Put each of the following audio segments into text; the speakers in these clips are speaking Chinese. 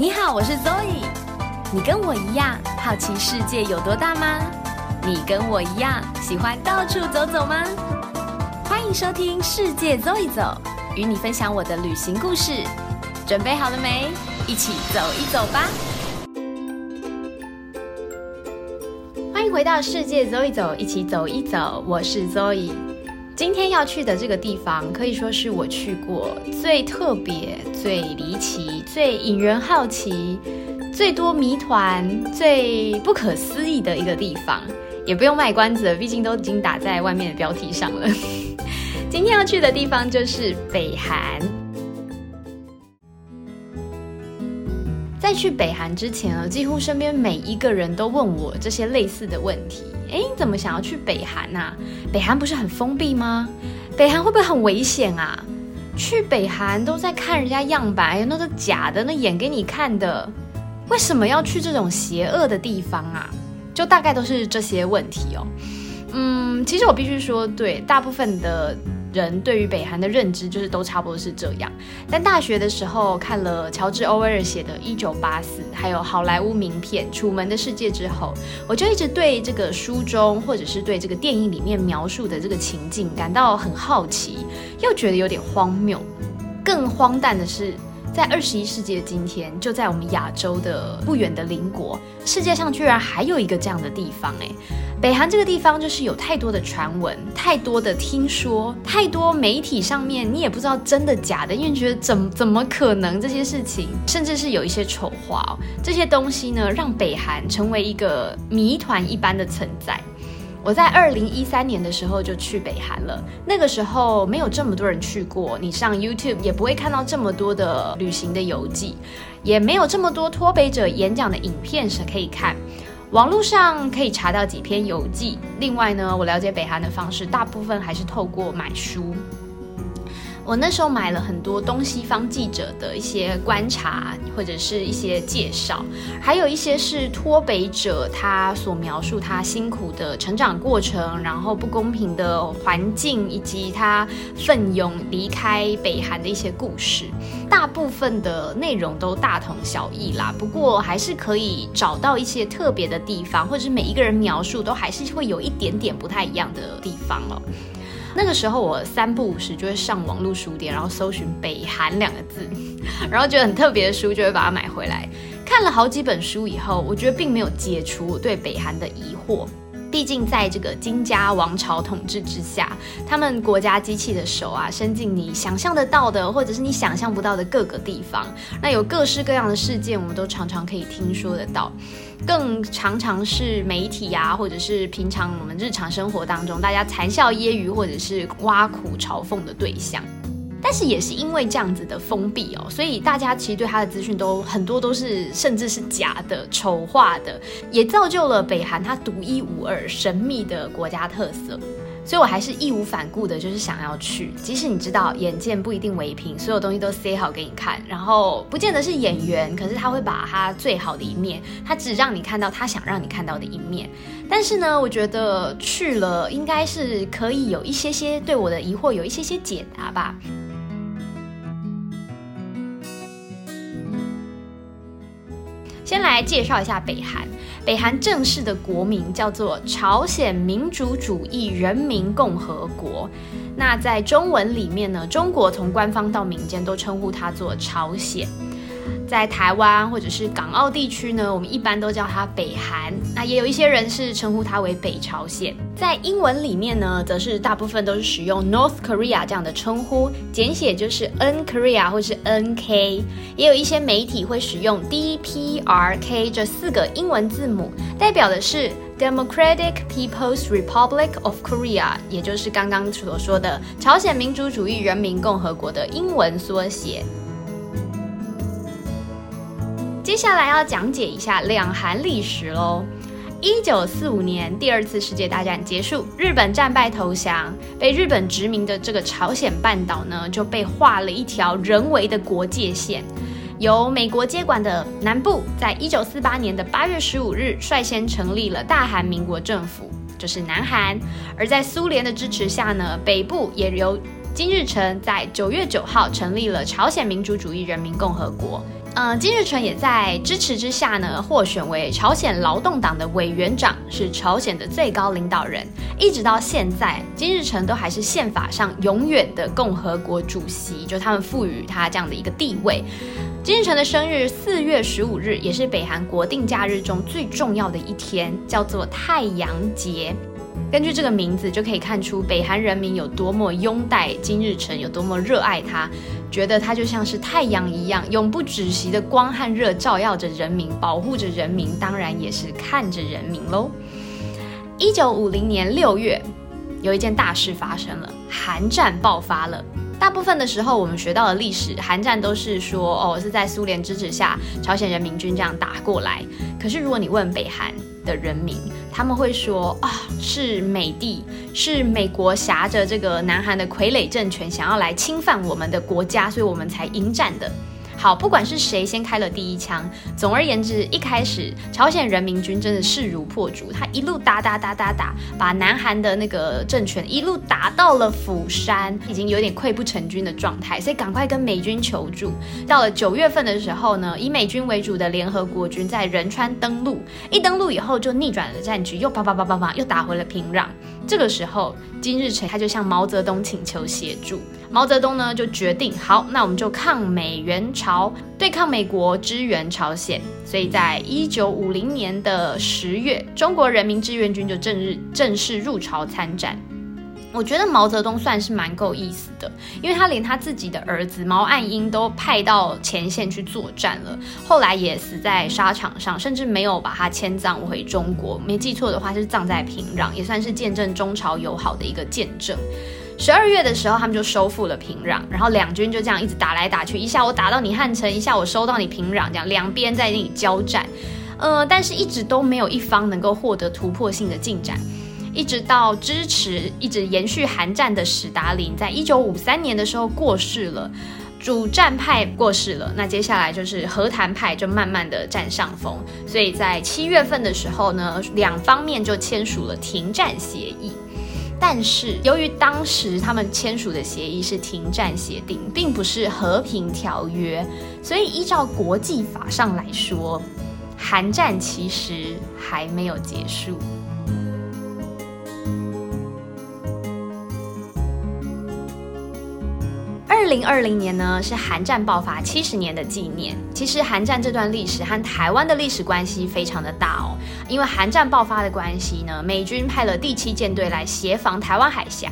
你好，我是 Zoe。你跟我一样好奇世界有多大吗？你跟我一样喜欢到处走走吗？欢迎收听《世界走一走》，与你分享我的旅行故事。准备好了没？一起走一走吧！欢迎回到《世界走一走》，一起走一走。我是 Zoe。今天要去的这个地方，可以说是我去过最特别、最离奇、最引人好奇、最多谜团、最不可思议的一个地方。也不用卖关子了，毕竟都已经打在外面的标题上了。今天要去的地方就是北韩。在去北韩之前啊，几乎身边每一个人都问我这些类似的问题。哎，你怎么想要去北韩呐？北韩不是很封闭吗？北韩会不会很危险啊？去北韩都在看人家样板，那是假的，那演给你看的。为什么要去这种邪恶的地方啊？就大概都是这些问题哦。嗯，其实我必须说，对大部分的。人对于北韩的认知就是都差不多是这样。但大学的时候看了乔治·欧威尔写的《一九八四》，还有好莱坞名片《楚门的世界》之后，我就一直对这个书中或者是对这个电影里面描述的这个情境感到很好奇，又觉得有点荒谬。更荒诞的是。在二十一世纪的今天，就在我们亚洲的不远的邻国，世界上居然还有一个这样的地方哎！北韩这个地方就是有太多的传闻，太多的听说，太多媒体上面你也不知道真的假的，因为觉得怎怎么可能这些事情，甚至是有一些丑话哦，这些东西呢，让北韩成为一个谜团一般的存在。我在二零一三年的时候就去北韩了，那个时候没有这么多人去过，你上 YouTube 也不会看到这么多的旅行的游记，也没有这么多脱北者演讲的影片是可以看，网络上可以查到几篇游记。另外呢，我了解北韩的方式大部分还是透过买书。我那时候买了很多东西方记者的一些观察，或者是一些介绍，还有一些是脱北者他所描述他辛苦的成长过程，然后不公平的环境，以及他奋勇离开北韩的一些故事。大部分的内容都大同小异啦，不过还是可以找到一些特别的地方，或者是每一个人描述都还是会有一点点不太一样的地方哦。那个时候我三不五时就会上网络书店，然后搜寻“北韩”两个字，然后觉得很特别的书就会把它买回来。看了好几本书以后，我觉得并没有解除我对北韩的疑惑。毕竟在这个金家王朝统治之下，他们国家机器的手啊，伸进你想象得到的，或者是你想象不到的各个地方。那有各式各样的事件，我们都常常可以听说得到，更常常是媒体啊，或者是平常我们日常生活当中大家谈笑揶揄或者是挖苦嘲讽的对象。但是也是因为这样子的封闭哦，所以大家其实对他的资讯都很多都是甚至是假的、丑化的，也造就了北韩它独一无二、神秘的国家特色。所以我还是义无反顾的，就是想要去，即使你知道眼见不一定为凭，所有东西都塞好给你看，然后不见得是演员，可是他会把他最好的一面，他只让你看到他想让你看到的一面。但是呢，我觉得去了应该是可以有一些些对我的疑惑有一些些解答吧。先来介绍一下北韩。北韩正式的国名叫做朝鲜民主主义人民共和国。那在中文里面呢，中国从官方到民间都称呼它做朝鲜。在台湾或者是港澳地区呢，我们一般都叫它北韩。那也有一些人是称呼它为北朝鲜。在英文里面呢，则是大部分都是使用 North Korea 这样的称呼，简写就是 N Korea 或是 NK。也有一些媒体会使用 DPRK 这四个英文字母，代表的是 Democratic People's Republic of Korea，也就是刚刚所说的朝鲜民主主义人民共和国的英文缩写。接下来要讲解一下两韩历史喽。一九四五年，第二次世界大战结束，日本战败投降，被日本殖民的这个朝鲜半岛呢，就被画了一条人为的国界线。由美国接管的南部，在一九四八年的八月十五日率先成立了大韩民国政府，就是南韩。而在苏联的支持下呢，北部也由金日成在九月九号成立了朝鲜民主主义人民共和国。呃，金日成也在支持之下呢，获选为朝鲜劳动党的委员长，是朝鲜的最高领导人。一直到现在，金日成都还是宪法上永远的共和国主席，就他们赋予他这样的一个地位。金日成的生日四月十五日，也是北韩国定假日中最重要的一天，叫做太阳节。根据这个名字就可以看出，北韩人民有多么拥戴金日成，有多么热爱他，觉得他就像是太阳一样，永不止息的光和热照耀着人民，保护着人民，当然也是看着人民喽。一九五零年六月，有一件大事发生了，韩战爆发了。大部分的时候，我们学到的历史，韩战都是说，哦，是在苏联支持下，朝鲜人民军这样打过来。可是如果你问北韩的人民，他们会说，啊，是美帝，是美国挟着这个南韩的傀儡政权，想要来侵犯我们的国家，所以我们才迎战的。好，不管是谁先开了第一枪，总而言之，一开始朝鲜人民军真的势如破竹，他一路打打打打打，把南韩的那个政权一路打到了釜山，已经有点溃不成军的状态，所以赶快跟美军求助。到了九月份的时候呢，以美军为主的联合国军在仁川登陆，一登陆以后就逆转了战局，又啪啪啪啪啪又打回了平壤。这个时候，金日成他就向毛泽东请求协助。毛泽东呢就决定，好，那我们就抗美援朝，对抗美国，支援朝鲜。所以在一九五零年的十月，中国人民志愿军就正日正式入朝参战。我觉得毛泽东算是蛮够意思的，因为他连他自己的儿子毛岸英都派到前线去作战了，后来也死在沙场上，甚至没有把他迁葬回中国。没记错的话，是葬在平壤，也算是见证中朝友好的一个见证。十二月的时候，他们就收复了平壤，然后两军就这样一直打来打去，一下我打到你汉城，一下我收到你平壤，这样两边在那里交战，呃，但是一直都没有一方能够获得突破性的进展，一直到支持一直延续韩战的史达林，在一九五三年的时候过世了，主战派过世了，那接下来就是和谈派就慢慢的占上风，所以在七月份的时候呢，两方面就签署了停战协议。但是，由于当时他们签署的协议是停战协定，并不是和平条约，所以依照国际法上来说，韩战其实还没有结束。零二零年呢，是韩战爆发七十年的纪念。其实韩战这段历史和台湾的历史关系非常的大哦，因为韩战爆发的关系呢，美军派了第七舰队来协防台湾海峡。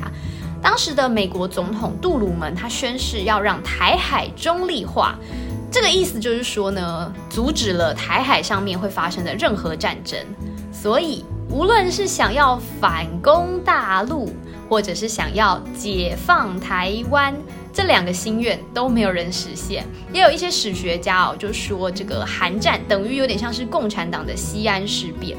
当时的美国总统杜鲁门他宣誓要让台海中立化，这个意思就是说呢，阻止了台海上面会发生的任何战争。所以，无论是想要反攻大陆，或者是想要解放台湾。这两个心愿都没有人实现，也有一些史学家哦，就说这个韩战等于有点像是共产党的西安事变。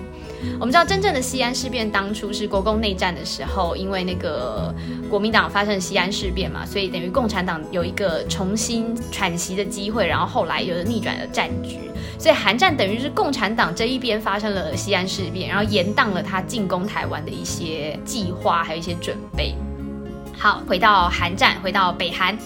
我们知道，真正的西安事变当初是国共内战的时候，因为那个国民党发生西安事变嘛，所以等于共产党有一个重新喘息的机会，然后后来有了逆转的战局。所以韩战等于是共产党这一边发生了西安事变，然后延宕了他进攻台湾的一些计划，还有一些准备。好，回到韩战，回到北韩。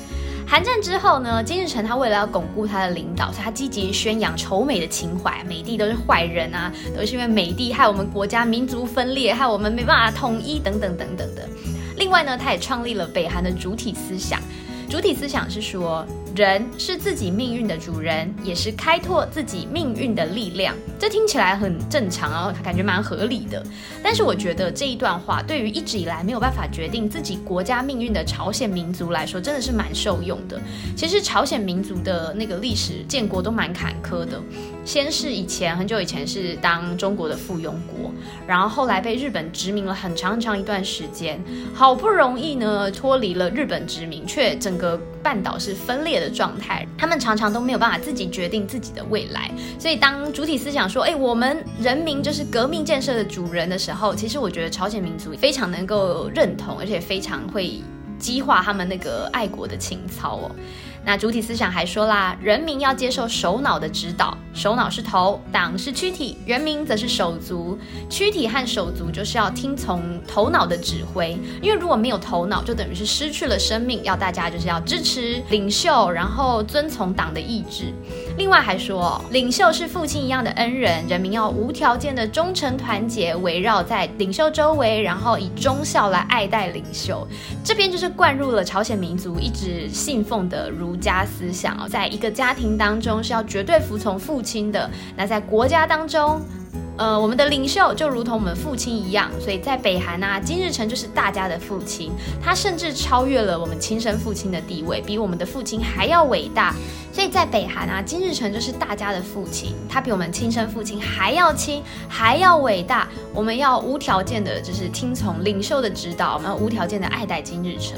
韩战之后呢，金日成他为了要巩固他的领导，所以他积极宣扬仇美的情怀，美帝都是坏人啊，都是因为美帝害我们国家民族分裂，害我们没办法统一等等等等的。另外呢，他也创立了北韩的主体思想，主体思想是说。人是自己命运的主人，也是开拓自己命运的力量。这听起来很正常哦，感觉蛮合理的。但是我觉得这一段话对于一直以来没有办法决定自己国家命运的朝鲜民族来说，真的是蛮受用的。其实朝鲜民族的那个历史建国都蛮坎坷的。先是以前很久以前是当中国的附庸国，然后后来被日本殖民了很长很长一段时间，好不容易呢脱离了日本殖民，却整个半岛是分裂的状态。他们常常都没有办法自己决定自己的未来，所以当主体思想说“哎，我们人民就是革命建设的主人”的时候，其实我觉得朝鲜民族非常能够认同，而且非常会激化他们那个爱国的情操哦。那主体思想还说啦，人民要接受首脑的指导，首脑是头，党是躯体，人民则是手足。躯体和手足就是要听从头脑的指挥，因为如果没有头脑，就等于是失去了生命。要大家就是要支持领袖，然后遵从党的意志。另外还说，领袖是父亲一样的恩人，人民要无条件的忠诚团结，围绕在领袖周围，然后以忠孝来爱戴领袖。这边就是灌入了朝鲜民族一直信奉的儒儒家思想哦，在一个家庭当中是要绝对服从父亲的，那在国家当中。呃，我们的领袖就如同我们父亲一样，所以在北韩啊，金日成就是大家的父亲，他甚至超越了我们亲生父亲的地位，比我们的父亲还要伟大。所以在北韩啊，金日成就是大家的父亲，他比我们亲生父亲还要亲，还要伟大。我们要无条件的，就是听从领袖的指导，我们要无条件的爱戴金日成。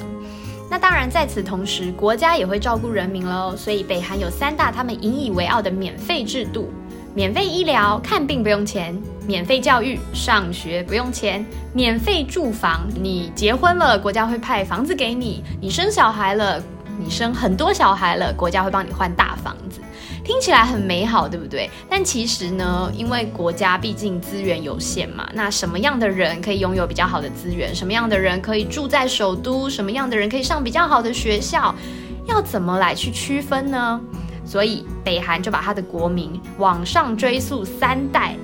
那当然，在此同时，国家也会照顾人民喽。所以北韩有三大他们引以为傲的免费制度。免费医疗看病不用钱，免费教育上学不用钱，免费住房，你结婚了国家会派房子给你；你生小孩了，你生很多小孩了，国家会帮你换大房子。听起来很美好，对不对？但其实呢，因为国家毕竟资源有限嘛，那什么样的人可以拥有比较好的资源？什么样的人可以住在首都？什么样的人可以上比较好的学校？要怎么来去区分呢？所以北韩就把他的国民往上追溯三代，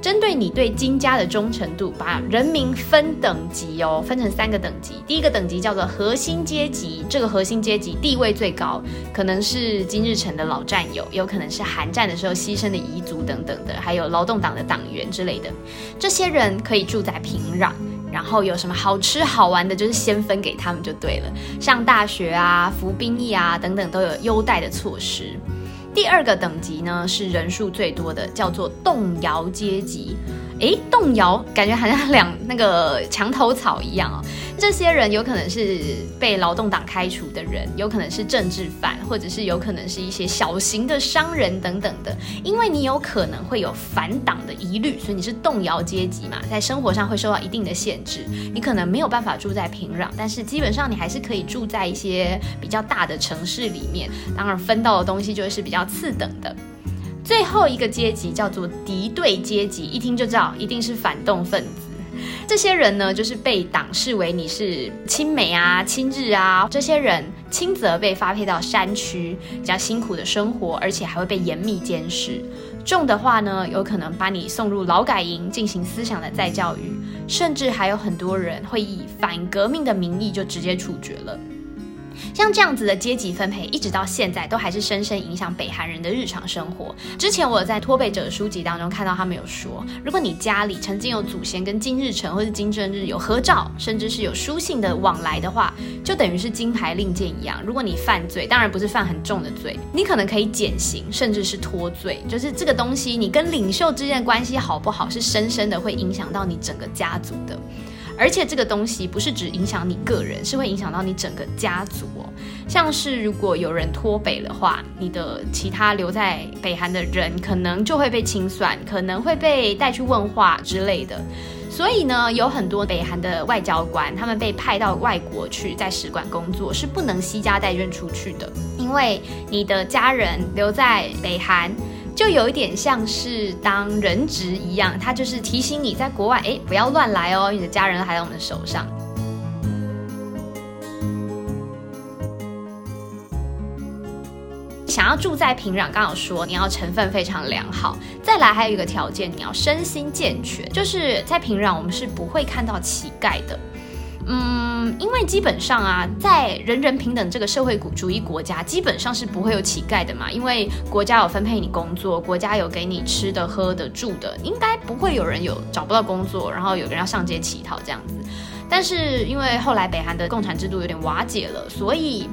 针对你对金家的忠诚度，把人民分等级哦，分成三个等级。第一个等级叫做核心阶级，这个核心阶级地位最高，可能是金日成的老战友，有可能是韩战的时候牺牲的彝族等等的，还有劳动党的党员之类的。这些人可以住在平壤，然后有什么好吃好玩的，就是先分给他们就对了。上大学啊，服兵役啊等等都有优待的措施。第二个等级呢是人数最多的，叫做动摇阶级。诶，动摇感觉好像两那个墙头草一样哦。这些人有可能是被劳动党开除的人，有可能是政治犯，或者是有可能是一些小型的商人等等的。因为你有可能会有反党的疑虑，所以你是动摇阶级嘛，在生活上会受到一定的限制。你可能没有办法住在平壤，但是基本上你还是可以住在一些比较大的城市里面。当然分到的东西就会是比较次等的。最后一个阶级叫做敌对阶级，一听就知道一定是反动分子。这些人呢，就是被党视为你是亲美啊、亲日啊。这些人轻则被发配到山区，比较辛苦的生活，而且还会被严密监视；重的话呢，有可能把你送入劳改营进行思想的再教育，甚至还有很多人会以反革命的名义就直接处决了。像这样子的阶级分配，一直到现在都还是深深影响北韩人的日常生活。之前我在托北者的书籍当中看到他们有说，如果你家里曾经有祖先跟金日成或是金正日有合照，甚至是有书信的往来的话，就等于是金牌令箭一样。如果你犯罪，当然不是犯很重的罪，你可能可以减刑，甚至是脱罪。就是这个东西，你跟领袖之间的关系好不好，是深深的会影响到你整个家族的。而且这个东西不是只影响你个人，是会影响到你整个家族哦。像是如果有人脱北的话，你的其他留在北韩的人可能就会被清算，可能会被带去问话之类的。所以呢，有很多北韩的外交官，他们被派到外国去，在使馆工作，是不能惜家带眷出去的，因为你的家人留在北韩。就有一点像是当人质一样，他就是提醒你在国外，哎，不要乱来哦，你的家人还在我们的手上。想要住在平壤，刚好说你要成分非常良好，再来还有一个条件，你要身心健全，就是在平壤我们是不会看到乞丐的。嗯，因为基本上啊，在人人平等这个社会主义国家，基本上是不会有乞丐的嘛。因为国家有分配你工作，国家有给你吃的、喝的、住的，应该不会有人有找不到工作，然后有人要上街乞讨这样子。但是因为后来北韩的共产制度有点瓦解了，所以。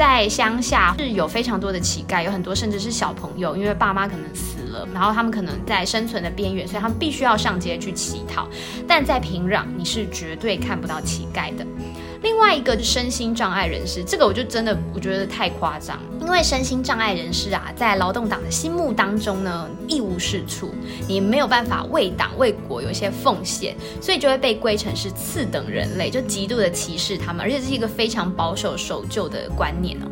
在乡下是有非常多的乞丐，有很多甚至是小朋友，因为爸妈可能死了，然后他们可能在生存的边缘，所以他们必须要上街去乞讨。但在平壤，你是绝对看不到乞丐的。另外一个是身心障碍人士，这个我就真的我觉得太夸张，因为身心障碍人士啊，在劳动党的心目当中呢，一无是处，你没有办法为党为国有一些奉献，所以就会被归成是次等人类，就极度的歧视他们，而且这是一个非常保守守旧的观念哦。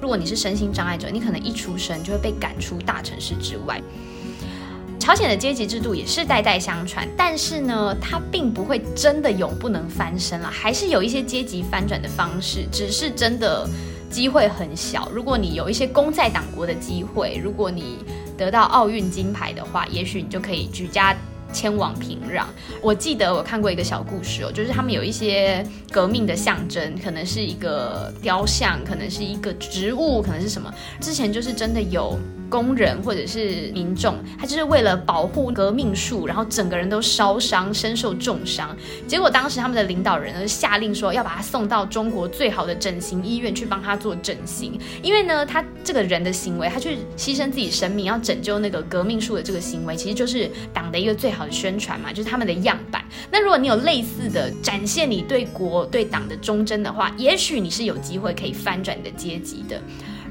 如果你是身心障碍者，你可能一出生就会被赶出大城市之外。朝鲜的阶级制度也是代代相传，但是呢，它并不会真的永不能翻身了，还是有一些阶级翻转的方式，只是真的机会很小。如果你有一些功在党国的机会，如果你得到奥运金牌的话，也许你就可以举家。迁往平壤。我记得我看过一个小故事哦，就是他们有一些革命的象征，可能是一个雕像，可能是一个植物，可能是什么。之前就是真的有。工人或者是民众，他就是为了保护革命树，然后整个人都烧伤，身受重伤。结果当时他们的领导人呢下令说要把他送到中国最好的整形医院去帮他做整形，因为呢他这个人的行为，他去牺牲自己生命要拯救那个革命树的这个行为，其实就是党的一个最好好的宣传嘛，就是他们的样板。那如果你有类似的展现你对国对党的忠贞的话，也许你是有机会可以翻转你的阶级的。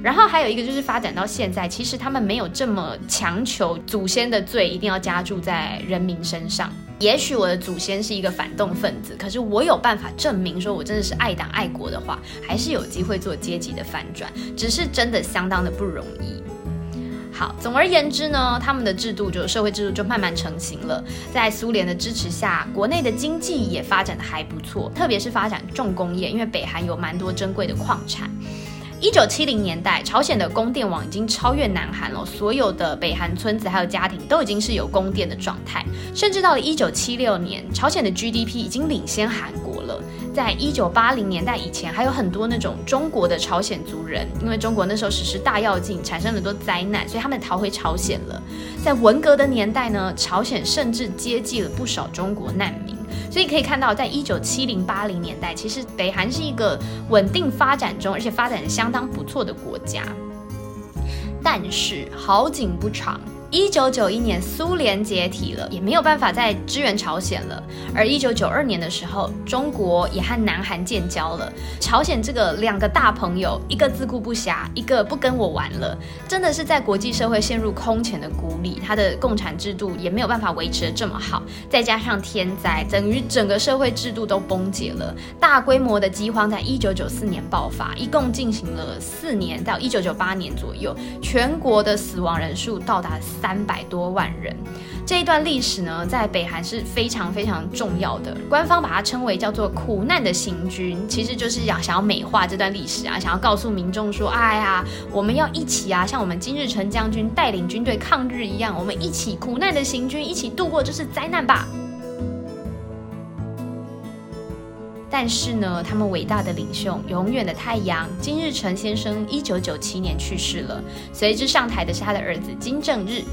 然后还有一个就是发展到现在，其实他们没有这么强求祖先的罪一定要加注在人民身上。也许我的祖先是一个反动分子，可是我有办法证明说我真的是爱党爱国的话，还是有机会做阶级的反转，只是真的相当的不容易。好，总而言之呢，他们的制度就社会制度就慢慢成型了。在苏联的支持下，国内的经济也发展的还不错，特别是发展重工业，因为北韩有蛮多珍贵的矿产。一九七零年代，朝鲜的供电网已经超越南韩了，所有的北韩村子还有家庭都已经是有供电的状态。甚至到了一九七六年，朝鲜的 GDP 已经领先韩国了。在一九八零年代以前，还有很多那种中国的朝鲜族人，因为中国那时候实施大跃进，产生很多灾难，所以他们逃回朝鲜了。在文革的年代呢，朝鲜甚至接济了不少中国难民。所以可以看到，在一九七零八零年代，其实北韩是一个稳定发展中，而且发展的相当不错的国家。但是好景不长。一九九一年，苏联解体了，也没有办法再支援朝鲜了。而一九九二年的时候，中国也和南韩建交了。朝鲜这个两个大朋友，一个自顾不暇，一个不跟我玩了，真的是在国际社会陷入空前的孤立。他的共产制度也没有办法维持的这么好，再加上天灾，等于整个社会制度都崩解了。大规模的饥荒在一九九四年爆发，一共进行了四年，到一九九八年左右，全国的死亡人数到达。三百多万人，这一段历史呢，在北韩是非常非常重要的。官方把它称为叫做“苦难的行军”，其实就是想想要美化这段历史啊，想要告诉民众说：“哎呀，我们要一起啊，像我们金日成将军带领军队抗日一样，我们一起苦难的行军，一起度过这次灾难吧。”但是呢，他们伟大的领袖、永远的太阳金日成先生，一九九七年去世了。随之上台的是他的儿子金正日。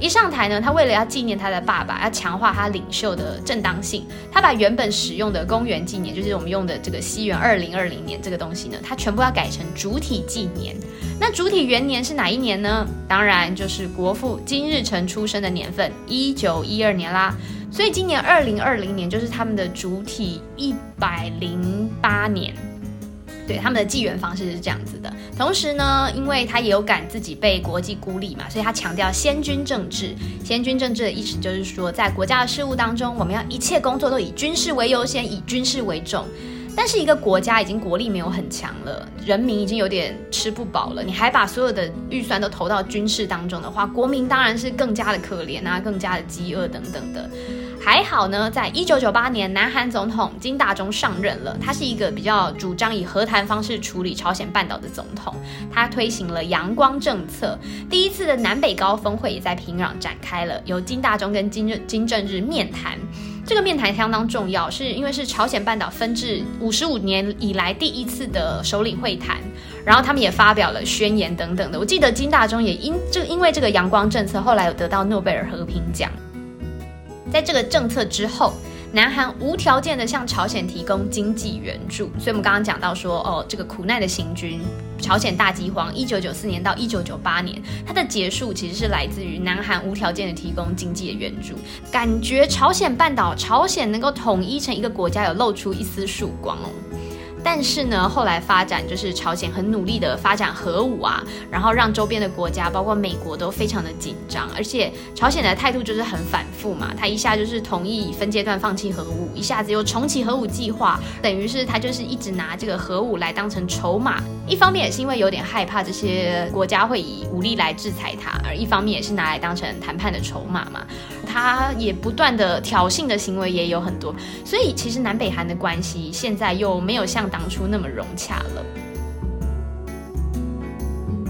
一上台呢，他为了要纪念他的爸爸，要强化他领袖的正当性，他把原本使用的公元纪年，就是我们用的这个西元二零二零年这个东西呢，他全部要改成主体纪年。那主体元年是哪一年呢？当然就是国父金日成出生的年份，一九一二年啦。所以今年二零二零年就是他们的主体一百零八年，对他们的纪元方式是这样子的。同时呢，因为他也有感自己被国际孤立嘛，所以他强调先军政治。先军政治的意思就是说，在国家的事务当中，我们要一切工作都以军事为优先，以军事为重。但是一个国家已经国力没有很强了，人民已经有点吃不饱了，你还把所有的预算都投到军事当中的话，国民当然是更加的可怜啊，更加的饥饿等等的。还好呢，在一九九八年，南韩总统金大中上任了，他是一个比较主张以和谈方式处理朝鲜半岛的总统，他推行了阳光政策，第一次的南北高峰会也在平壤展开了，由金大中跟金日金正日面谈。这个面谈相当重要，是因为是朝鲜半岛分治五十五年以来第一次的首领会谈，然后他们也发表了宣言等等的。我记得金大中也因就因为这个阳光政策，后来有得到诺贝尔和平奖。在这个政策之后。南韩无条件的向朝鲜提供经济援助，所以我们刚刚讲到说，哦，这个苦难的行军，朝鲜大饥荒，一九九四年到一九九八年，它的结束其实是来自于南韩无条件的提供经济的援助，感觉朝鲜半岛，朝鲜能够统一成一个国家，有露出一丝曙光哦。但是呢，后来发展就是朝鲜很努力的发展核武啊，然后让周边的国家，包括美国都非常的紧张，而且朝鲜的态度就是很反复嘛，他一下就是同意分阶段放弃核武，一下子又重启核武计划，等于是他就是一直拿这个核武来当成筹码，一方面也是因为有点害怕这些国家会以武力来制裁他，而一方面也是拿来当成谈判的筹码嘛，他也不断的挑衅的行为也有很多，所以其实南北韩的关系现在又没有像当初那么融洽了。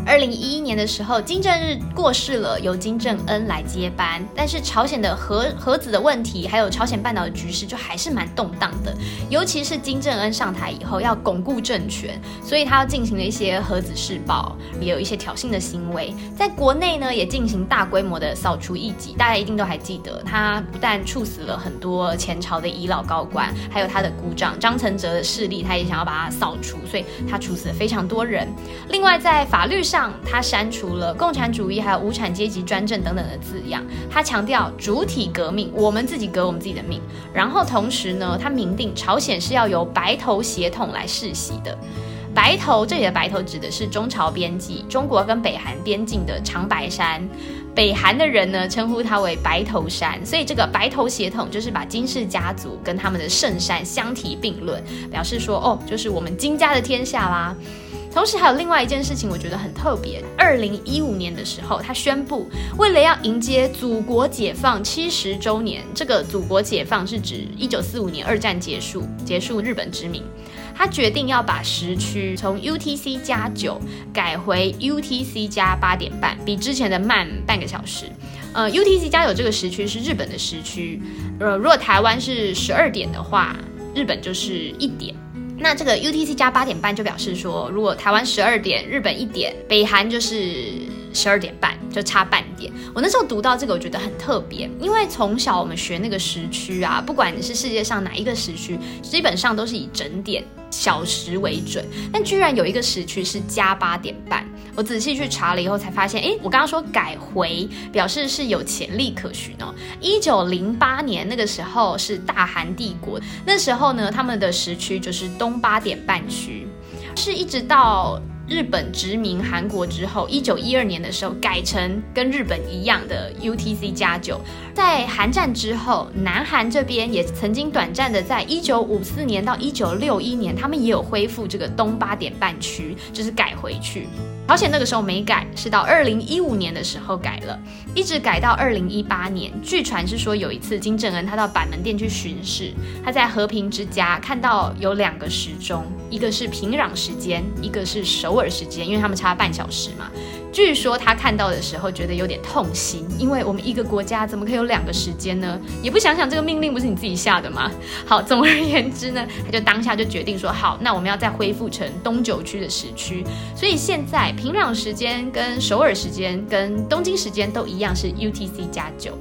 二零一一年的时候，金正日过世了，由金正恩来接班。但是朝鲜的核核子的问题，还有朝鲜半岛的局势，就还是蛮动荡的。尤其是金正恩上台以后，要巩固政权，所以他要进行了一些核子试爆，也有一些挑衅的行为。在国内呢，也进行大规模的扫除异己。大家一定都还记得，他不但处死了很多前朝的遗老高官，还有他的姑丈张承泽的势力，他也想要把他扫除，所以他处死了非常多人。另外，在法律上，他删除了共产主义、还有无产阶级专政等等的字样。他强调主体革命，我们自己革我们自己的命。然后同时呢，他明定朝鲜是要由白头协统来世袭的。白头这里的白头指的是中朝边际，中国跟北韩边境的长白山。北韩的人呢称呼它为白头山，所以这个白头协统就是把金氏家族跟他们的圣山相提并论，表示说哦，就是我们金家的天下啦。同时还有另外一件事情，我觉得很特别。二零一五年的时候，他宣布，为了要迎接祖国解放七十周年，这个祖国解放是指一九四五年二战结束，结束日本殖民。他决定要把时区从 UTC 加九改回 UTC 加八点半，比之前的慢半个小时。呃，UTC 加九这个时区是日本的时区，呃，如果台湾是十二点的话，日本就是一点。那这个 UTC 加八点半就表示说，如果台湾十二点，日本一点，北韩就是十二点半，就差半点。我那时候读到这个，我觉得很特别，因为从小我们学那个时区啊，不管你是世界上哪一个时区，基本上都是以整点。小时为准，但居然有一个时区是加八点半。我仔细去查了以后才发现，哎，我刚刚说改回，表示是有潜力可循哦。一九零八年那个时候是大韩帝国，那时候呢，他们的时区就是东八点半区，是一直到。日本殖民韩国之后，一九一二年的时候改成跟日本一样的 UTC 加九。在韩战之后，南韩这边也曾经短暂的在一九五四年到一九六一年，他们也有恢复这个东八点半区，就是改回去。朝鲜那个时候没改，是到二零一五年的时候改了，一直改到二零一八年。据传是说有一次金正恩他到板门店去巡视，他在和平之家看到有两个时钟，一个是平壤时间，一个是首尔时间，因为他们差半小时嘛。据说他看到的时候觉得有点痛心，因为我们一个国家怎么可以有两个时间呢？也不想想这个命令不是你自己下的吗？好，总而言之呢，他就当下就决定说，好，那我们要再恢复成东九区的时区。所以现在平壤时间跟首尔时间跟东京时间都一样是 UTC 加九。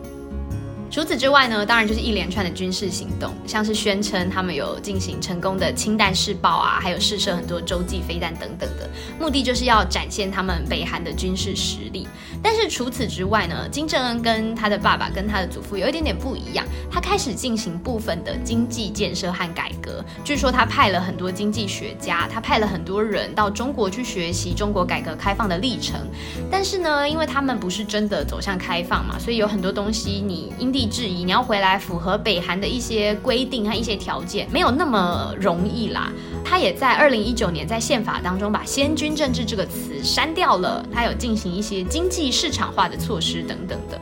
除此之外呢，当然就是一连串的军事行动，像是宣称他们有进行成功的氢弹试爆啊，还有试射很多洲际飞弹等等的，目的就是要展现他们北韩的军事实力。但是除此之外呢，金正恩跟他的爸爸跟他的祖父有一点点不一样，他开始进行部分的经济建设和改革。据说他派了很多经济学家，他派了很多人到中国去学习中国改革开放的历程。但是呢，因为他们不是真的走向开放嘛，所以有很多东西你因地质疑，你要回来符合北韩的一些规定和一些条件，没有那么容易啦。他也在二零一九年在宪法当中把“先军政治”这个词删掉了，他有进行一些经济市场化的措施等等的。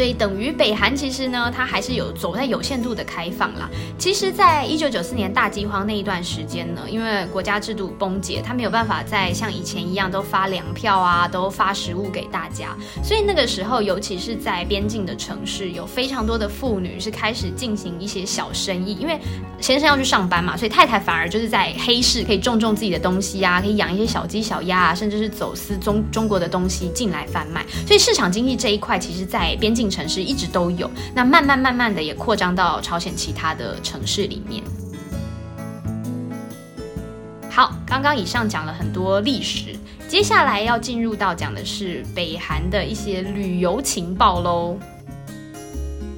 所以等于北韩其实呢，它还是有走在有限度的开放啦。其实，在一九九四年大饥荒那一段时间呢，因为国家制度崩解，它没有办法再像以前一样都发粮票啊，都发食物给大家。所以那个时候，尤其是在边境的城市，有非常多的妇女是开始进行一些小生意，因为先生要去上班嘛，所以太太反而就是在黑市可以种种自己的东西啊，可以养一些小鸡小鸭啊，甚至是走私中中国的东西进来贩卖。所以市场经济这一块，其实，在边境。城市一直都有，那慢慢慢慢的也扩张到朝鲜其他的城市里面。好，刚刚以上讲了很多历史，接下来要进入到讲的是北韩的一些旅游情报喽。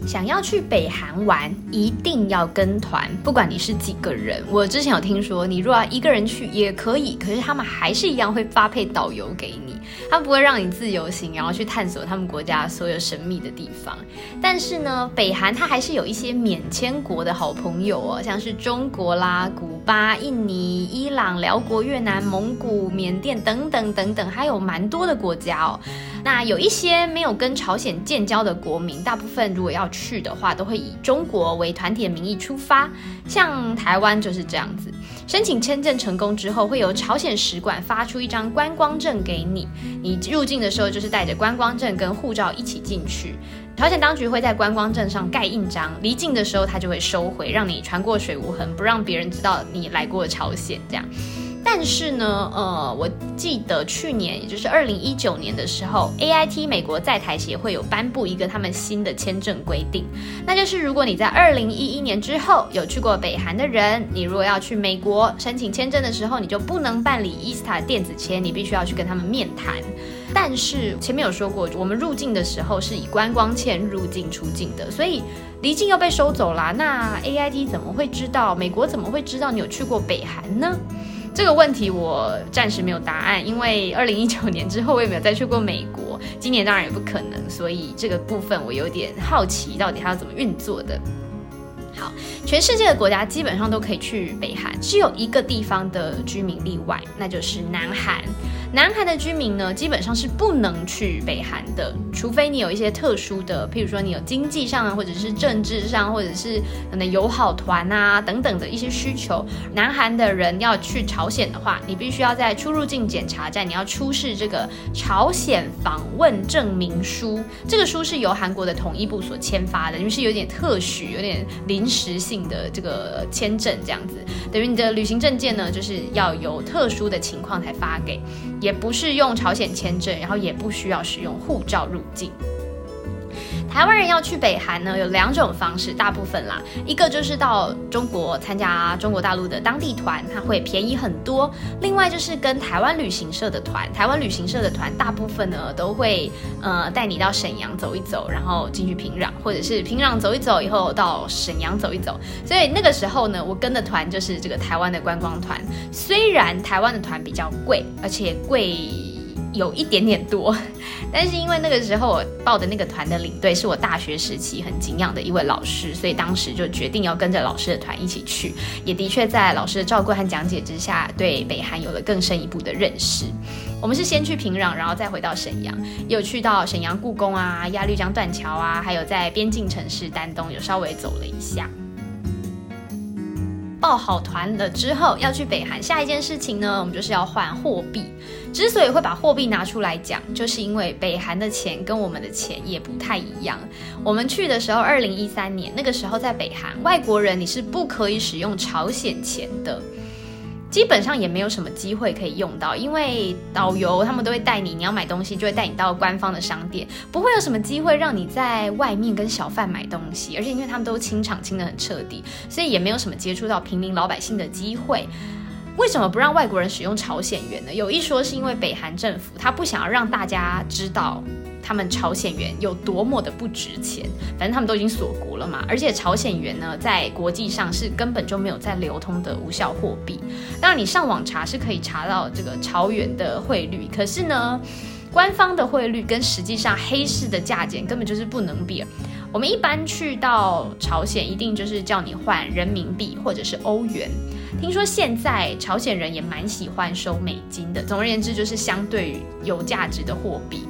想要去北韩玩，一定要跟团，不管你是几个人。我之前有听说，你如果要一个人去也可以，可是他们还是一样会发配导游给你，他们不会让你自由行，然后去探索他们国家所有神秘的地方。但是呢，北韩它还是有一些免签国的好朋友哦，像是中国啦、古巴、印尼、伊朗、辽国、越南、蒙古、缅甸等等等等，还有蛮多的国家哦。那有一些没有跟朝鲜建交的国民，大部分如果要去的话，都会以中国为团体的名义出发。像台湾就是这样子，申请签证成功之后，会由朝鲜使馆发出一张观光证给你，你入境的时候就是带着观光证跟护照一起进去。朝鲜当局会在观光证上盖印章，离境的时候他就会收回，让你穿过水无痕，不让别人知道你来过朝鲜这样。但是呢，呃，我记得去年，也就是二零一九年的时候，A I T 美国在台协会有颁布一个他们新的签证规定，那就是如果你在二零一一年之后有去过北韩的人，你如果要去美国申请签证的时候，你就不能办理 e s t a 电子签，你必须要去跟他们面谈。但是前面有说过，我们入境的时候是以观光签入境出境的，所以离境又被收走啦。那 A I T 怎么会知道？美国怎么会知道你有去过北韩呢？这个问题我暂时没有答案，因为二零一九年之后我也没有再去过美国，今年当然也不可能，所以这个部分我有点好奇，到底它要怎么运作的。好，全世界的国家基本上都可以去北韩，只有一个地方的居民例外，那就是南韩。南韩的居民呢，基本上是不能去北韩的，除非你有一些特殊的，譬如说你有经济上啊，或者是政治上，或者是可能友好团啊等等的一些需求。南韩的人要去朝鲜的话，你必须要在出入境检查站，你要出示这个朝鲜访问证明书。这个书是由韩国的统一部所签发的，因为是有点特许、有点临时性的这个签证，这样子，等于你的旅行证件呢，就是要有特殊的情况才发给。也不是用朝鲜签证，然后也不需要使用护照入境。台湾人要去北韩呢，有两种方式，大部分啦，一个就是到中国参加中国大陆的当地团，它会便宜很多；另外就是跟台湾旅行社的团，台湾旅行社的团大部分呢都会呃带你到沈阳走一走，然后进去平壤，或者是平壤走一走以后到沈阳走一走。所以那个时候呢，我跟的团就是这个台湾的观光团，虽然台湾的团比较贵，而且贵。有一点点多，但是因为那个时候我报的那个团的领队是我大学时期很敬仰的一位老师，所以当时就决定要跟着老师的团一起去。也的确在老师的照顾和讲解之下，对北韩有了更深一步的认识。我们是先去平壤，然后再回到沈阳，也有去到沈阳故宫啊、鸭绿江断桥啊，还有在边境城市丹东有稍微走了一下。报好团了之后要去北韩，下一件事情呢，我们就是要换货币。之所以会把货币拿出来讲，就是因为北韩的钱跟我们的钱也不太一样。我们去的时候，二零一三年那个时候在北韩，外国人你是不可以使用朝鲜钱的。基本上也没有什么机会可以用到，因为导游他们都会带你，你要买东西就会带你到官方的商店，不会有什么机会让你在外面跟小贩买东西，而且因为他们都清场清的很彻底，所以也没有什么接触到平民老百姓的机会。为什么不让外国人使用朝鲜元呢？有一说是因为北韩政府他不想要让大家知道他们朝鲜元有多么的不值钱，反正他们都已经锁国了嘛。而且朝鲜元呢，在国际上是根本就没有在流通的无效货币。当然，你上网查是可以查到这个朝元的汇率，可是呢，官方的汇率跟实际上黑市的价钱根本就是不能比。我们一般去到朝鲜，一定就是叫你换人民币或者是欧元。听说现在朝鲜人也蛮喜欢收美金的。总而言之，就是相对有价值的货币。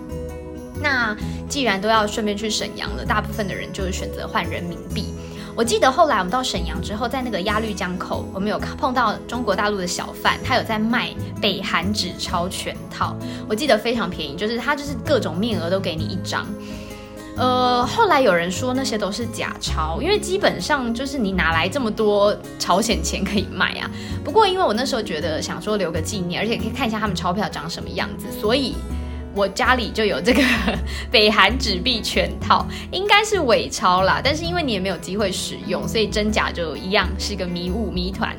那既然都要顺便去沈阳了，大部分的人就是选择换人民币。我记得后来我们到沈阳之后，在那个鸭绿江口，我们有碰到中国大陆的小贩，他有在卖北韩纸钞全套。我记得非常便宜，就是他就是各种面额都给你一张。呃，后来有人说那些都是假钞，因为基本上就是你哪来这么多朝鲜钱可以卖啊？不过因为我那时候觉得想说留个纪念，而且可以看一下他们钞票长什么样子，所以我家里就有这个 北韩纸币全套，应该是伪钞啦。但是因为你也没有机会使用，所以真假就一样是一个迷雾谜团。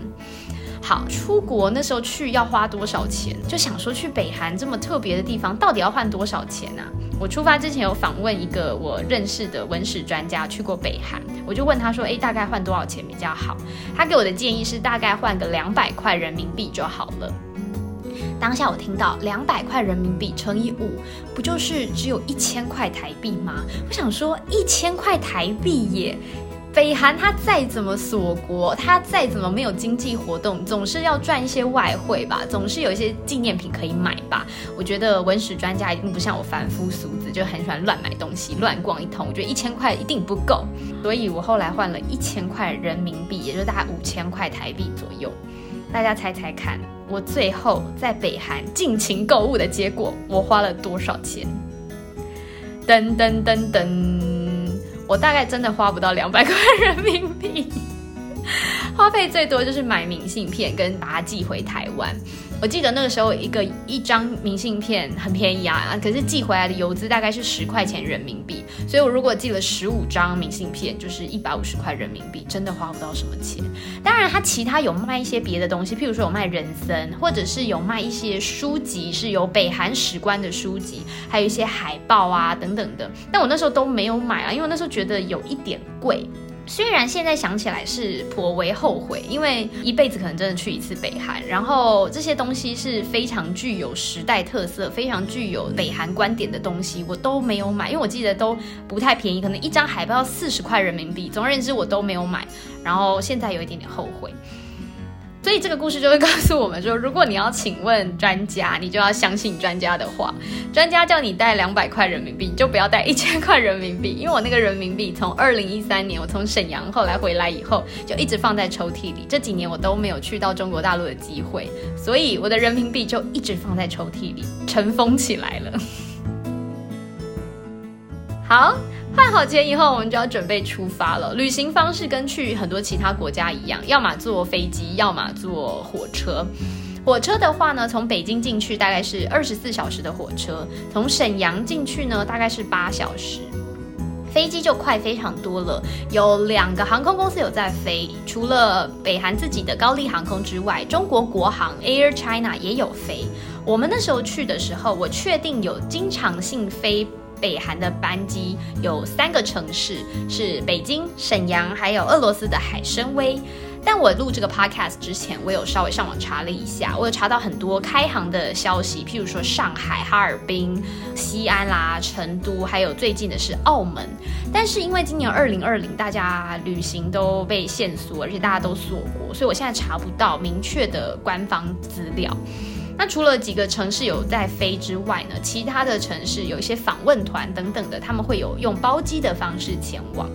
好，出国那时候去要花多少钱？就想说去北韩这么特别的地方，到底要换多少钱呢？我出发之前有访问一个我认识的文史专家，去过北韩，我就问他说：“诶，大概换多少钱比较好？”他给我的建议是大概换个两百块人民币就好了。当下我听到两百块人民币乘以五，不就是只有一千块台币吗？我想说一千块台币耶。北韩它再怎么锁国，它再怎么没有经济活动，总是要赚一些外汇吧，总是有一些纪念品可以买吧。我觉得文史专家一定不像我凡夫俗子，就很喜欢乱买东西、乱逛一通。我觉得一千块一定不够，所以我后来换了一千块人民币，也就大概五千块台币左右。大家猜猜看，我最后在北韩尽情购物的结果，我花了多少钱？噔噔噔噔，我大概真的花不到两百块人民币，花费最多就是买明信片跟把它寄回台湾。我记得那个时候，一个一张明信片很便宜啊，可是寄回来的邮资大概是十块钱人民币，所以我如果寄了十五张明信片，就是一百五十块人民币，真的花不到什么钱。当然，它其他有卖一些别的东西，譬如说有卖人参，或者是有卖一些书籍，是有北韩史官的书籍，还有一些海报啊等等的。但我那时候都没有买啊，因为那时候觉得有一点贵。虽然现在想起来是颇为后悔，因为一辈子可能真的去一次北韩，然后这些东西是非常具有时代特色、非常具有北韩观点的东西，我都没有买，因为我记得都不太便宜，可能一张海报四十块人民币。总而言之，我都没有买，然后现在有一点点后悔。所以这个故事就会告诉我们说，如果你要请问专家，你就要相信专家的话。专家叫你带两百块人民币，你就不要带一千块人民币。因为我那个人民币从 二零一三年我从沈阳后来回来以后，就一直放在抽屉里。这几年我都没有去到中国大陆的机会，所以我的人民币就一直放在抽屉里尘封起来了。好。换好钱以后，我们就要准备出发了。旅行方式跟去很多其他国家一样，要么坐飞机，要么坐火车。火车的话呢，从北京进去大概是二十四小时的火车，从沈阳进去呢大概是八小时。飞机就快非常多了，有两个航空公司有在飞，除了北韩自己的高丽航空之外，中国国航 Air China 也有飞。我们那时候去的时候，我确定有经常性飞。北韩的班机有三个城市，是北京、沈阳，还有俄罗斯的海参崴。但我录这个 podcast 之前，我有稍微上网查了一下，我有查到很多开航的消息，譬如说上海、哈尔滨、西安啦、成都，还有最近的是澳门。但是因为今年二零二零，大家旅行都被限缩，而且大家都锁国，所以我现在查不到明确的官方资料。那除了几个城市有在飞之外呢，其他的城市有一些访问团等等的，他们会有用包机的方式前往。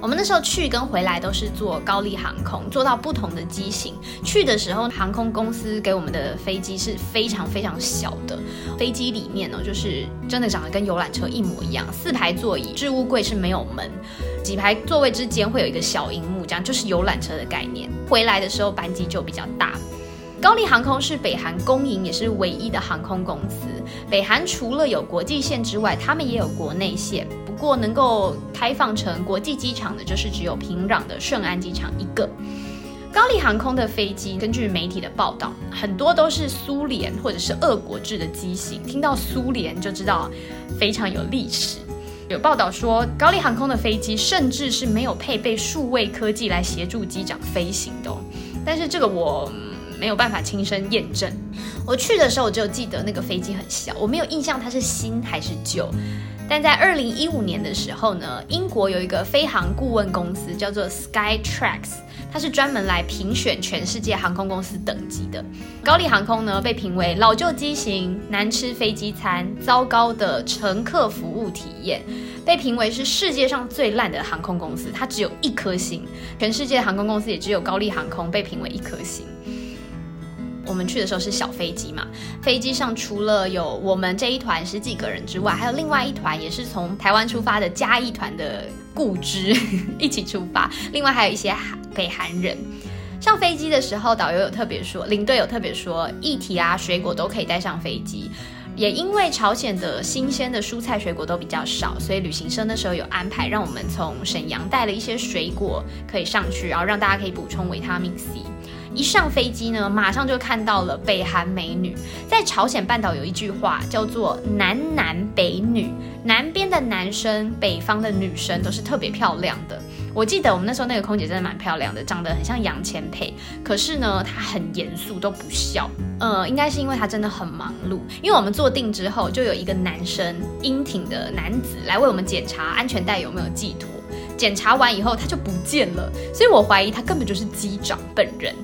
我们那时候去跟回来都是坐高丽航空，坐到不同的机型。去的时候，航空公司给我们的飞机是非常非常小的，飞机里面呢就是真的长得跟游览车一模一样，四排座椅，置物柜是没有门，几排座位之间会有一个小荧幕，这样就是游览车的概念。回来的时候班机就比较大。高丽航空是北韩公营也是唯一的航空公司。北韩除了有国际线之外，他们也有国内线。不过能够开放成国际机场的，就是只有平壤的顺安机场一个。高丽航空的飞机，根据媒体的报道，很多都是苏联或者是俄国制的机型。听到苏联就知道非常有历史。有报道说，高丽航空的飞机甚至是没有配备数位科技来协助机长飞行的。但是这个我。没有办法亲身验证。我去的时候，我就记得那个飞机很小，我没有印象它是新还是旧。但在二零一五年的时候呢，英国有一个飞航顾问公司叫做 Skytrax，它是专门来评选全世界航空公司等级的。高丽航空呢被评为老旧机型、难吃飞机餐、糟糕的乘客服务体验，被评为是世界上最烂的航空公司，它只有一颗星。全世界航空公司也只有高丽航空被评为一颗星。我们去的时候是小飞机嘛，飞机上除了有我们这一团十几个人之外，还有另外一团也是从台湾出发的嘉义团的故知 一起出发，另外还有一些北韩人。上飞机的时候，导游有特别说，领队有特别说，液体啊、水果都可以带上飞机。也因为朝鲜的新鲜的蔬菜水果都比较少，所以旅行社那时候有安排，让我们从沈阳带了一些水果可以上去，然后让大家可以补充维他命 C。一上飞机呢，马上就看到了北韩美女。在朝鲜半岛有一句话叫做“南男北女”，南边的男生、北方的女生都是特别漂亮的。我记得我们那时候那个空姐真的蛮漂亮的，长得很像杨千霈。可是呢，她很严肃，都不笑。呃，应该是因为她真的很忙碌。因为我们坐定之后，就有一个男生英挺的男子来为我们检查安全带有没有系妥。检查完以后他就不见了，所以我怀疑他根本就是机长本人。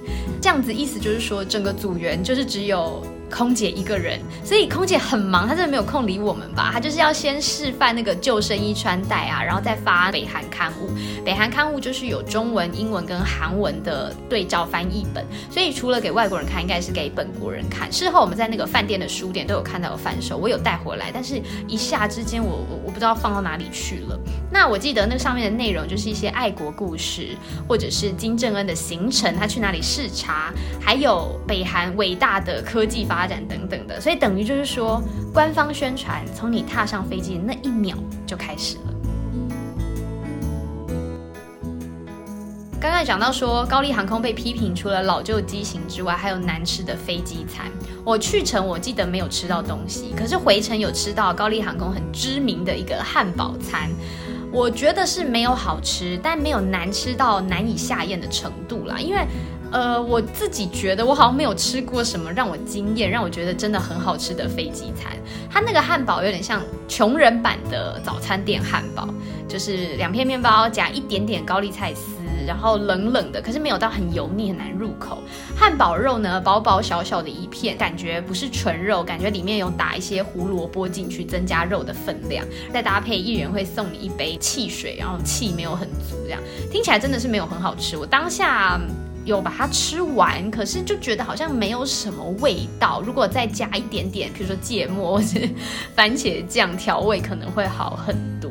这样子意思就是说，整个组员就是只有。空姐一个人，所以空姐很忙，她真的没有空理我们吧？她就是要先示范那个救生衣穿戴啊，然后再发北韩刊物。北韩刊物就是有中文、英文跟韩文的对照翻译本，所以除了给外国人看，应该是给本国人看。事后我们在那个饭店的书店都有看到有贩售，我有带回来，但是一下之间我我我不知道放到哪里去了。那我记得那上面的内容就是一些爱国故事，或者是金正恩的行程，他去哪里视察，还有北韩伟大的科技发。展等等的，所以等于就是说，官方宣传从你踏上飞机的那一秒就开始了。刚刚讲到说，高丽航空被批评除了老旧机型之外，还有难吃的飞机餐。我去程我记得没有吃到东西，可是回程有吃到高丽航空很知名的一个汉堡餐。我觉得是没有好吃，但没有难吃到难以下咽的程度啦，因为。呃，我自己觉得我好像没有吃过什么让我惊艳、让我觉得真的很好吃的飞机餐。它那个汉堡有点像穷人版的早餐店汉堡，就是两片面包夹一点点高丽菜丝，然后冷冷的，可是没有到很油腻、很难入口。汉堡肉呢，薄薄小小的一片，感觉不是纯肉，感觉里面有打一些胡萝卜进去，增加肉的分量。再搭配一人会送你一杯汽水，然后气没有很足，这样听起来真的是没有很好吃。我当下。有把它吃完，可是就觉得好像没有什么味道。如果再加一点点，比如说芥末或者 番茄酱调味，可能会好很多。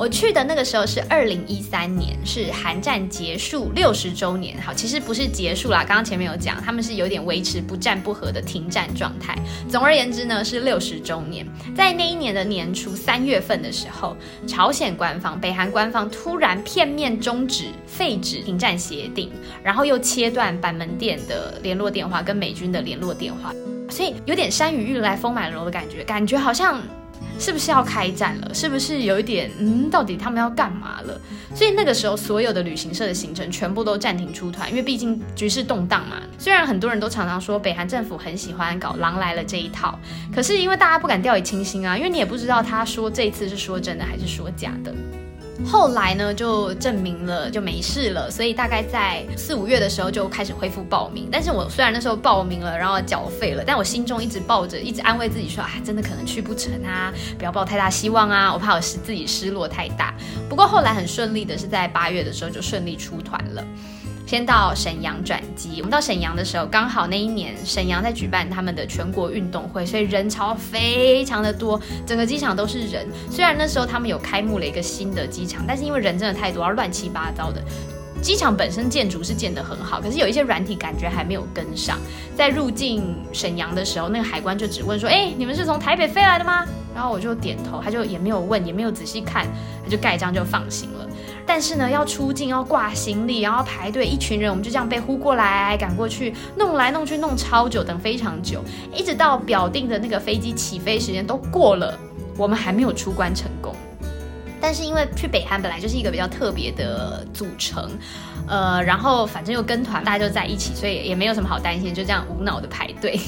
我去的那个时候是二零一三年，是韩战结束六十周年。好，其实不是结束啦，刚刚前面有讲，他们是有点维持不战不和的停战状态。总而言之呢，是六十周年。在那一年的年初三月份的时候，朝鲜官方、北韩官方突然片面终止、废止停战协定，然后又切断板门店的联络电话跟美军的联络电话，所以有点山雨欲来风满楼的感觉，感觉好像。是不是要开战了？是不是有一点嗯？到底他们要干嘛了？所以那个时候，所有的旅行社的行程全部都暂停出团，因为毕竟局势动荡嘛。虽然很多人都常常说北韩政府很喜欢搞“狼来了”这一套，可是因为大家不敢掉以轻心啊，因为你也不知道他说这一次是说真的还是说假的。后来呢，就证明了就没事了，所以大概在四五月的时候就开始恢复报名。但是我虽然那时候报名了，然后缴费了，但我心中一直抱着，一直安慰自己说，啊，真的可能去不成啊，不要抱太大希望啊，我怕我失自己失落太大。不过后来很顺利的是在八月的时候就顺利出团了。先到沈阳转机。我们到沈阳的时候，刚好那一年沈阳在举办他们的全国运动会，所以人潮非常的多，整个机场都是人。虽然那时候他们有开幕了一个新的机场，但是因为人真的太多，而乱七八糟的。机场本身建筑是建得很好，可是有一些软体感觉还没有跟上。在入境沈阳的时候，那个海关就只问说：“哎，你们是从台北飞来的吗？”然后我就点头，他就也没有问，也没有仔细看，他就盖章就放行了。但是呢，要出境要挂行李，然后排队，一群人，我们就这样被呼过来赶过去，弄来弄去弄超久，等非常久，一直到表定的那个飞机起飞时间都过了，我们还没有出关成功。但是因为去北韩本来就是一个比较特别的组成，呃，然后反正又跟团，大家就在一起，所以也没有什么好担心，就这样无脑的排队。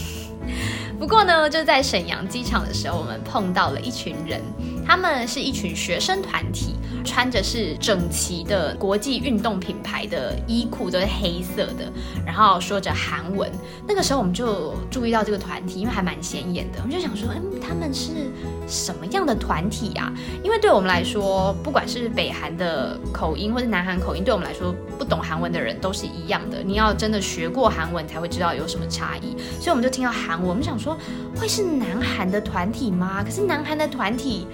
不过呢，就在沈阳机场的时候，我们碰到了一群人，他们是一群学生团体。穿着是整齐的国际运动品牌的衣裤，都是黑色的，然后说着韩文。那个时候我们就注意到这个团体，因为还蛮显眼的，我们就想说，嗯，他们是什么样的团体呀？因为对我们来说，不管是北韩的口音或是南韩口音，对我们来说，不懂韩文的人都是一样的。你要真的学过韩文才会知道有什么差异。所以我们就听到韩文，我们想说，会是南韩的团体吗？可是南韩的团体。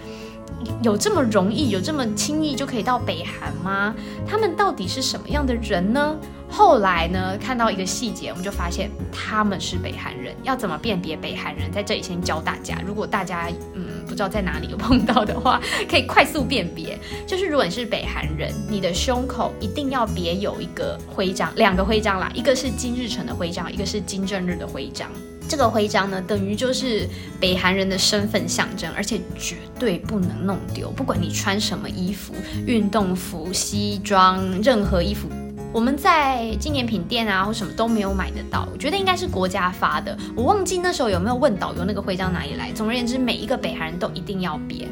有这么容易，有这么轻易就可以到北韩吗？他们到底是什么样的人呢？后来呢，看到一个细节，我们就发现他们是北韩人。要怎么辨别北韩人？在这里先教大家，如果大家嗯不知道在哪里有碰到的话，可以快速辨别。就是如果你是北韩人，你的胸口一定要别有一个徽章，两个徽章啦，一个是金日成的徽章，一个是金正日的徽章。这个徽章呢，等于就是北韩人的身份象征，而且绝对不能弄丢。不管你穿什么衣服，运动服、西装，任何衣服，我们在纪念品店啊或什么都没有买得到。我觉得应该是国家发的，我忘记那时候有没有问导游那个徽章哪里来。总而言之，每一个北韩人都一定要别。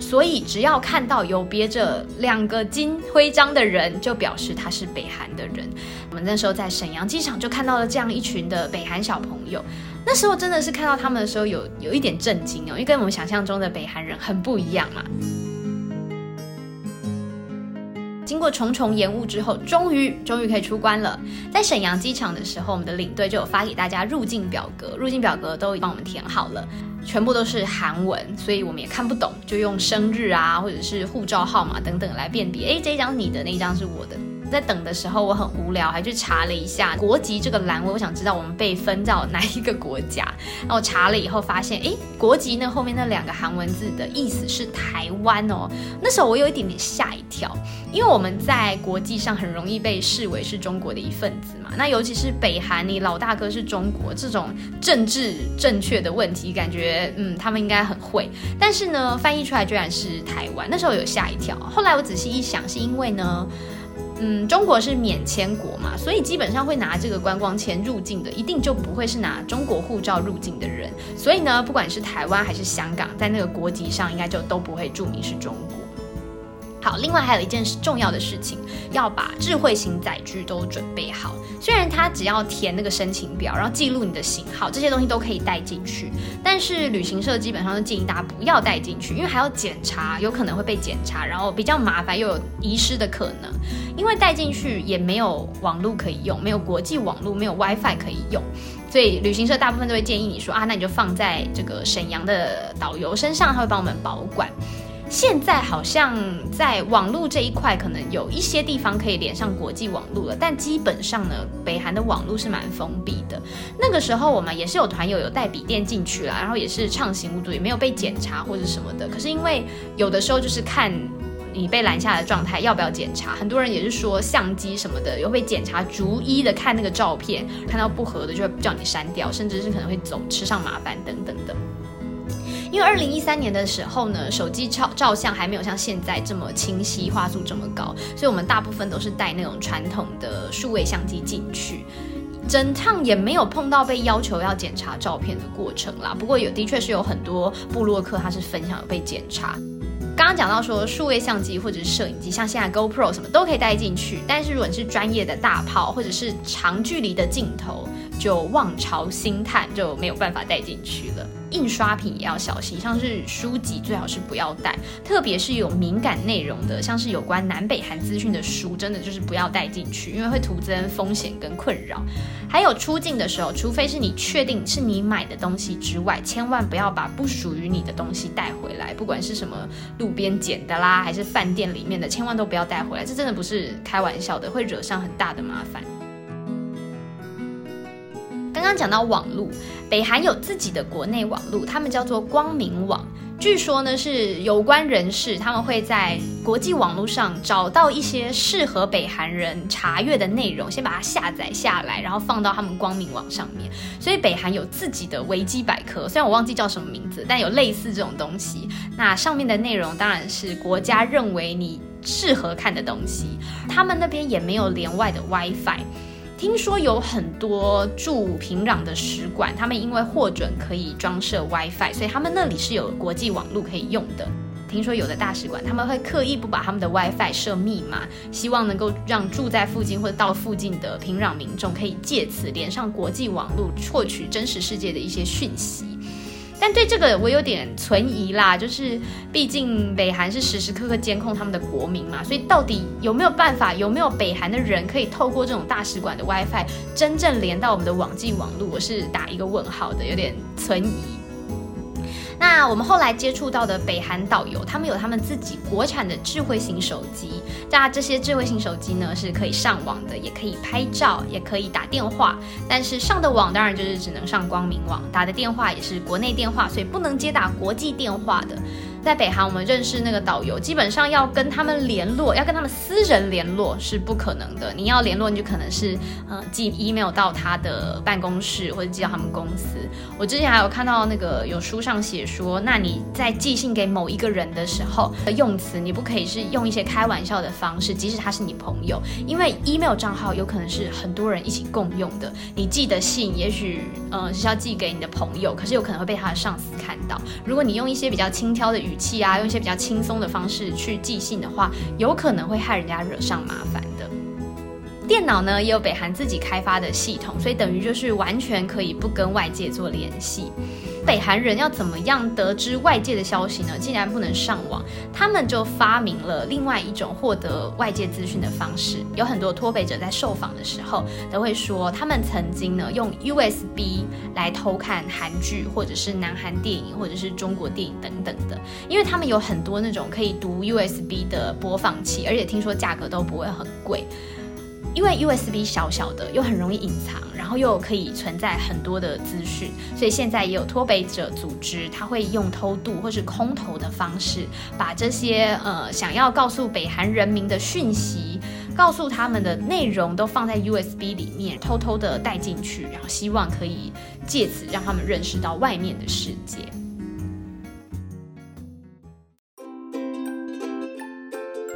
所以只要看到有别着两个金徽章的人，就表示他是北韩的人。我们那时候在沈阳机场就看到了这样一群的北韩小朋友，那时候真的是看到他们的时候有有一点震惊哦，因为跟我们想象中的北韩人很不一样嘛。经过重重延误之后，终于终于可以出关了。在沈阳机场的时候，我们的领队就有发给大家入境表格，入境表格都帮我们填好了，全部都是韩文，所以我们也看不懂，就用生日啊，或者是护照号码等等来辨别。哎，这张你的，那张是我的。在等的时候，我很无聊，还去查了一下国籍这个栏位，我想知道我们被分到哪一个国家。那我查了以后发现，哎，国籍那后面那两个韩文字的意思是台湾哦。那时候我有一点点吓一跳，因为我们在国际上很容易被视为是中国的一份子嘛。那尤其是北韩，你老大哥是中国，这种政治正确的问题，感觉嗯，他们应该很会。但是呢，翻译出来居然是台湾，那时候有吓一跳。后来我仔细一想，是因为呢。嗯，中国是免签国嘛，所以基本上会拿这个观光签入境的，一定就不会是拿中国护照入境的人。所以呢，不管是台湾还是香港，在那个国籍上应该就都不会注明是中国。好，另外还有一件重要的事情，要把智慧型载具都准备好。虽然它只要填那个申请表，然后记录你的型号，这些东西都可以带进去，但是旅行社基本上都建议大家不要带进去，因为还要检查，有可能会被检查，然后比较麻烦，又有遗失的可能。因为带进去也没有网络可以用，没有国际网络，没有 WiFi 可以用，所以旅行社大部分都会建议你说啊，那你就放在这个沈阳的导游身上，他会帮我们保管。现在好像在网络这一块，可能有一些地方可以连上国际网络了，但基本上呢，北韩的网络是蛮封闭的。那个时候我们也是有团友有带笔电进去了，然后也是畅行无阻，也没有被检查或者什么的。可是因为有的时候就是看你被拦下的状态要不要检查，很多人也是说相机什么的有被检查，逐一的看那个照片，看到不合的就会叫你删掉，甚至是可能会走吃上麻烦等等的。因为二零一三年的时候呢，手机照照相还没有像现在这么清晰，画素这么高，所以我们大部分都是带那种传统的数位相机进去，整趟也没有碰到被要求要检查照片的过程啦。不过有的确是有很多部落客他是分享有被检查。刚刚讲到说数位相机或者是摄影机，像现在 GoPro 什么都可以带进去，但是如果你是专业的大炮或者是长距离的镜头。就望潮兴叹，就没有办法带进去了。印刷品也要小心，像是书籍最好是不要带，特别是有敏感内容的，像是有关南北韩资讯的书，真的就是不要带进去，因为会徒增风险跟困扰。还有出境的时候，除非是你确定是你买的东西之外，千万不要把不属于你的东西带回来，不管是什么路边捡的啦，还是饭店里面的，千万都不要带回来，这真的不是开玩笑的，会惹上很大的麻烦。刚刚讲到网络，北韩有自己的国内网络，他们叫做光明网。据说呢，是有关人士他们会在国际网络上找到一些适合北韩人查阅的内容，先把它下载下来，然后放到他们光明网上面。所以北韩有自己的维基百科，虽然我忘记叫什么名字，但有类似这种东西。那上面的内容当然是国家认为你适合看的东西。他们那边也没有连外的 WiFi。听说有很多驻平壤的使馆，他们因为获准可以装设 WiFi，所以他们那里是有国际网络可以用的。听说有的大使馆他们会刻意不把他们的 WiFi 设密码，希望能够让住在附近或到附近的平壤民众可以借此连上国际网络，获取真实世界的一些讯息。但对这个我有点存疑啦，就是毕竟北韩是时时刻刻监控他们的国民嘛，所以到底有没有办法，有没有北韩的人可以透过这种大使馆的 WiFi 真正连到我们的网际网络，我是打一个问号的，有点存疑。那我们后来接触到的北韩导游，他们有他们自己国产的智慧型手机。那这些智慧型手机呢，是可以上网的，也可以拍照，也可以打电话。但是上的网当然就是只能上光明网，打的电话也是国内电话，所以不能接打国际电话的。在北韩，我们认识那个导游，基本上要跟他们联络，要跟他们私人联络是不可能的。你要联络，你就可能是呃寄 email 到他的办公室，或者寄到他们公司。我之前还有看到那个有书上写说，那你在寄信给某一个人的时候，用词你不可以是用一些开玩笑的方式，即使他是你朋友，因为 email 账号有可能是很多人一起共用的。你寄的信也许呃是要寄给你的朋友，可是有可能会被他的上司看到。如果你用一些比较轻佻的语语气啊，用一些比较轻松的方式去寄信的话，有可能会害人家惹上麻烦的。电脑呢也有北韩自己开发的系统，所以等于就是完全可以不跟外界做联系。北韩人要怎么样得知外界的消息呢？既然不能上网，他们就发明了另外一种获得外界资讯的方式。有很多脱北者在受访的时候都会说，他们曾经呢用 USB 来偷看韩剧，或者是南韩电影，或者是中国电影等等的，因为他们有很多那种可以读 USB 的播放器，而且听说价格都不会很贵。因为 USB 小小的又很容易隐藏，然后又可以存在很多的资讯，所以现在也有脱北者组织，他会用偷渡或是空投的方式，把这些呃想要告诉北韩人民的讯息，告诉他们的内容都放在 USB 里面，偷偷的带进去，然后希望可以借此让他们认识到外面的世界。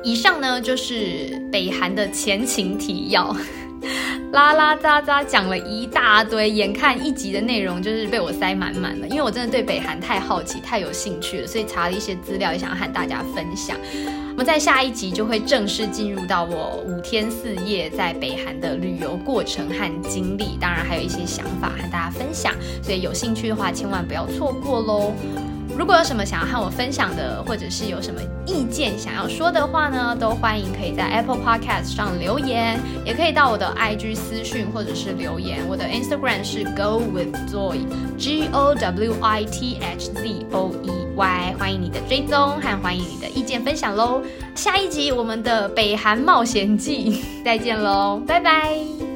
以上呢就是北韩的前情提要，拉拉杂杂讲了一大堆，眼看一集的内容就是被我塞满满了。因为我真的对北韩太好奇、太有兴趣了，所以查了一些资料，也想要和大家分享。我们在下一集就会正式进入到我五天四夜在北韩的旅游过程和经历，当然还有一些想法和大家分享，所以有兴趣的话千万不要错过喽。如果有什么想要和我分享的，或者是有什么意见想要说的话呢，都欢迎可以在 Apple Podcast 上留言，也可以到我的 IG 私讯或者是留言。我的 Instagram 是 Go with Joy，G O W I T H Z O E Y，欢迎你的追踪和欢迎你的意见分享喽。下一集我们的北韩冒险记，再见喽，拜拜。